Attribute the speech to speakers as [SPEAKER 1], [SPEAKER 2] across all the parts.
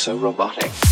[SPEAKER 1] so robotic.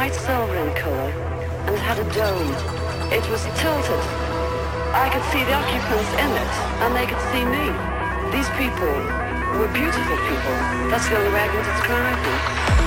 [SPEAKER 2] Bright silver in color, and had a dome. It was tilted. I could see the occupants in it, and they could see me. These people were beautiful people. That's the only way I can describe them.